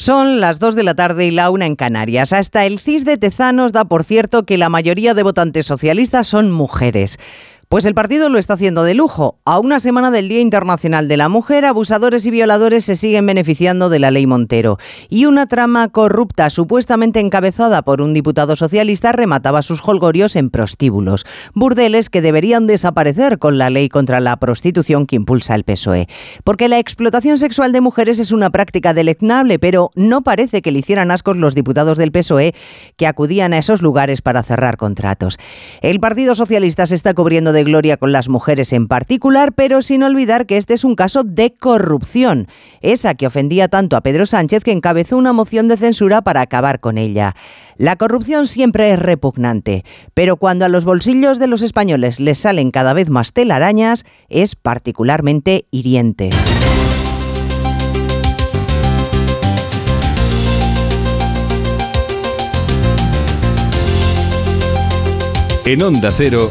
Son las 2 de la tarde y la una en Canarias. Hasta el CIS de Tezanos da por cierto que la mayoría de votantes socialistas son mujeres. Pues el partido lo está haciendo de lujo. A una semana del Día Internacional de la Mujer, abusadores y violadores se siguen beneficiando de la ley Montero. Y una trama corrupta, supuestamente encabezada por un diputado socialista, remataba sus holgorios en prostíbulos. Burdeles que deberían desaparecer con la ley contra la prostitución que impulsa el PSOE. Porque la explotación sexual de mujeres es una práctica deleznable, pero no parece que le hicieran ascos los diputados del PSOE que acudían a esos lugares para cerrar contratos. El Partido Socialista se está cubriendo gloria con las mujeres en particular, pero sin olvidar que este es un caso de corrupción, esa que ofendía tanto a Pedro Sánchez que encabezó una moción de censura para acabar con ella. La corrupción siempre es repugnante, pero cuando a los bolsillos de los españoles les salen cada vez más telarañas, es particularmente hiriente. En Onda Cero,